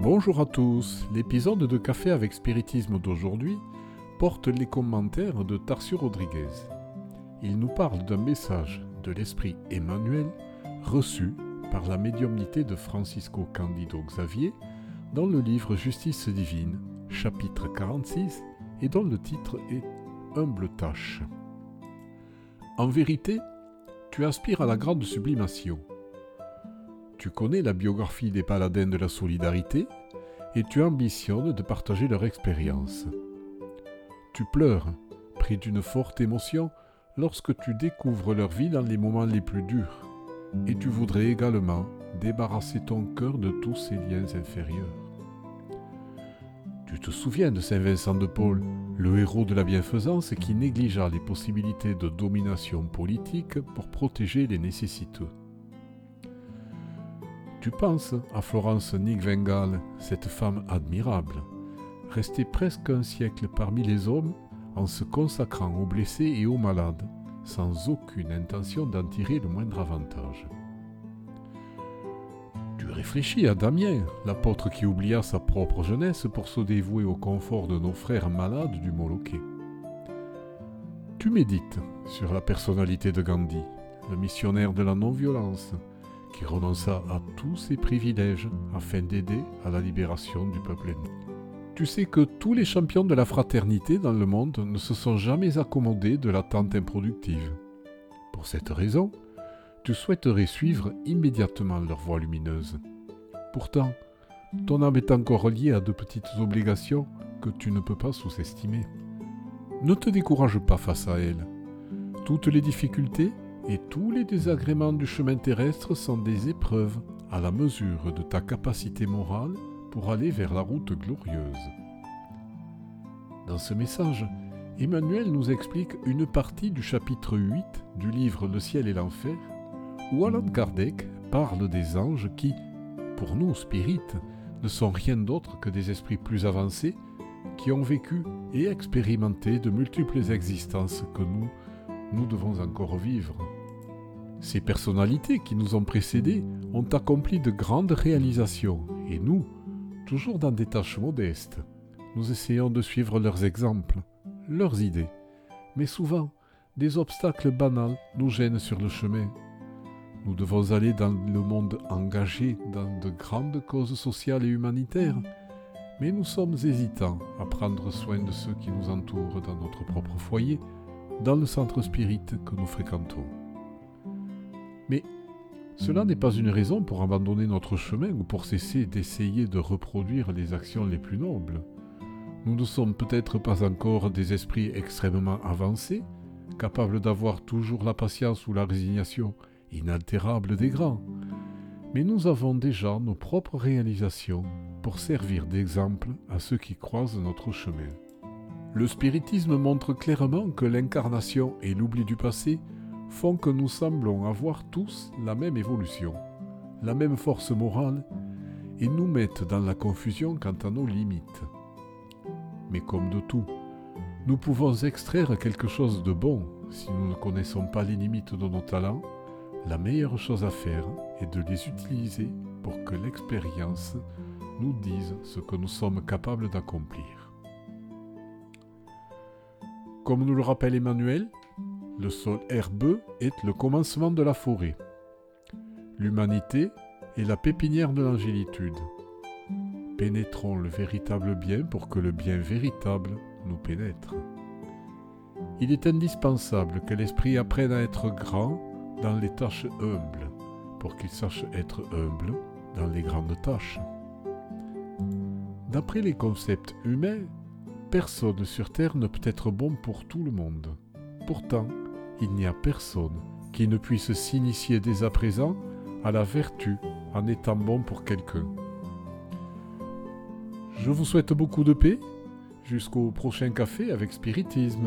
Bonjour à tous, l'épisode de Café avec Spiritisme d'aujourd'hui porte les commentaires de Tarcio Rodriguez. Il nous parle d'un message de l'esprit Emmanuel reçu par la médiumnité de Francisco Candido Xavier dans le livre Justice divine, chapitre 46, et dont le titre est Humble tâche. En vérité, tu aspires à la grande sublimation. Tu connais la biographie des paladins de la solidarité et tu ambitionnes de partager leur expérience. Tu pleures, pris d'une forte émotion, lorsque tu découvres leur vie dans les moments les plus durs, et tu voudrais également débarrasser ton cœur de tous ces liens inférieurs. Tu te souviens de Saint Vincent de Paul, le héros de la bienfaisance qui négligea les possibilités de domination politique pour protéger les nécessiteux. Tu penses à Florence Nightingale, cette femme admirable, restée presque un siècle parmi les hommes en se consacrant aux blessés et aux malades, sans aucune intention d'en tirer le moindre avantage. Tu réfléchis à Damien, l'apôtre qui oublia sa propre jeunesse pour se dévouer au confort de nos frères malades du Moloké. Tu médites sur la personnalité de Gandhi, le missionnaire de la non-violence, qui renonça à tous ses privilèges afin d'aider à la libération du peuple ennemi. Tu sais que tous les champions de la fraternité dans le monde ne se sont jamais accommodés de l'attente improductive. Pour cette raison, tu souhaiterais suivre immédiatement leur voie lumineuse. Pourtant, ton âme est encore liée à de petites obligations que tu ne peux pas sous-estimer. Ne te décourage pas face à elles. Toutes les difficultés et tous les désagréments du chemin terrestre sont des épreuves à la mesure de ta capacité morale pour aller vers la route glorieuse. Dans ce message, Emmanuel nous explique une partie du chapitre 8 du livre Le ciel et l'enfer, où Alan Kardec parle des anges qui, pour nous spirites, ne sont rien d'autre que des esprits plus avancés qui ont vécu et expérimenté de multiples existences que nous, nous devons encore vivre. Ces personnalités qui nous ont précédés ont accompli de grandes réalisations et nous, toujours dans des tâches modestes, nous essayons de suivre leurs exemples, leurs idées. Mais souvent, des obstacles banals nous gênent sur le chemin. Nous devons aller dans le monde engagé dans de grandes causes sociales et humanitaires, mais nous sommes hésitants à prendre soin de ceux qui nous entourent dans notre propre foyer, dans le centre spirit que nous fréquentons. Mais cela n'est pas une raison pour abandonner notre chemin ou pour cesser d'essayer de reproduire les actions les plus nobles. Nous ne sommes peut-être pas encore des esprits extrêmement avancés, capables d'avoir toujours la patience ou la résignation inaltérable des grands, mais nous avons déjà nos propres réalisations pour servir d'exemple à ceux qui croisent notre chemin. Le spiritisme montre clairement que l'incarnation et l'oubli du passé font que nous semblons avoir tous la même évolution, la même force morale, et nous mettent dans la confusion quant à nos limites. Mais comme de tout, nous pouvons extraire quelque chose de bon si nous ne connaissons pas les limites de nos talents. La meilleure chose à faire est de les utiliser pour que l'expérience nous dise ce que nous sommes capables d'accomplir. Comme nous le rappelle Emmanuel, le sol herbeux est le commencement de la forêt. L'humanité est la pépinière de l'angélitude. Pénétrons le véritable bien pour que le bien véritable nous pénètre. Il est indispensable que l'esprit apprenne à être grand dans les tâches humbles, pour qu'il sache être humble dans les grandes tâches. D'après les concepts humains, personne sur Terre ne peut être bon pour tout le monde. Pourtant, il n'y a personne qui ne puisse s'initier dès à présent à la vertu en étant bon pour quelqu'un. Je vous souhaite beaucoup de paix. Jusqu'au prochain café avec spiritisme.